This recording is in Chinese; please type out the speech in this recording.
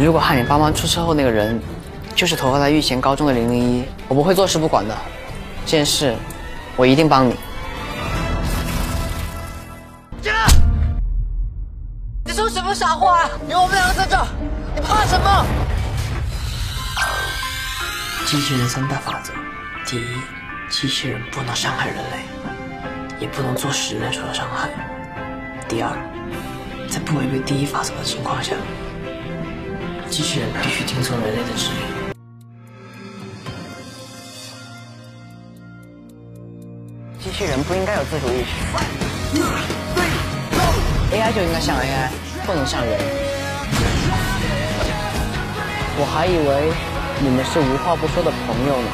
如果害你爸妈出车祸那个人，就是投靠在玉贤高中的零零一，我不会坐视不管的。这件事，我一定帮你。进来！你说什么傻话？啊有我们两个在这，你怕什么？机器人三大法则：第一，机器人不能伤害人类，也不能做使人类受到伤害；第二，在不违背第一法则的情况下，机器人必须听从人类的指令。机器人不应该有自主意识，AI 就应该像 AI，不能像人。我还以为你们是无话不说的朋友呢。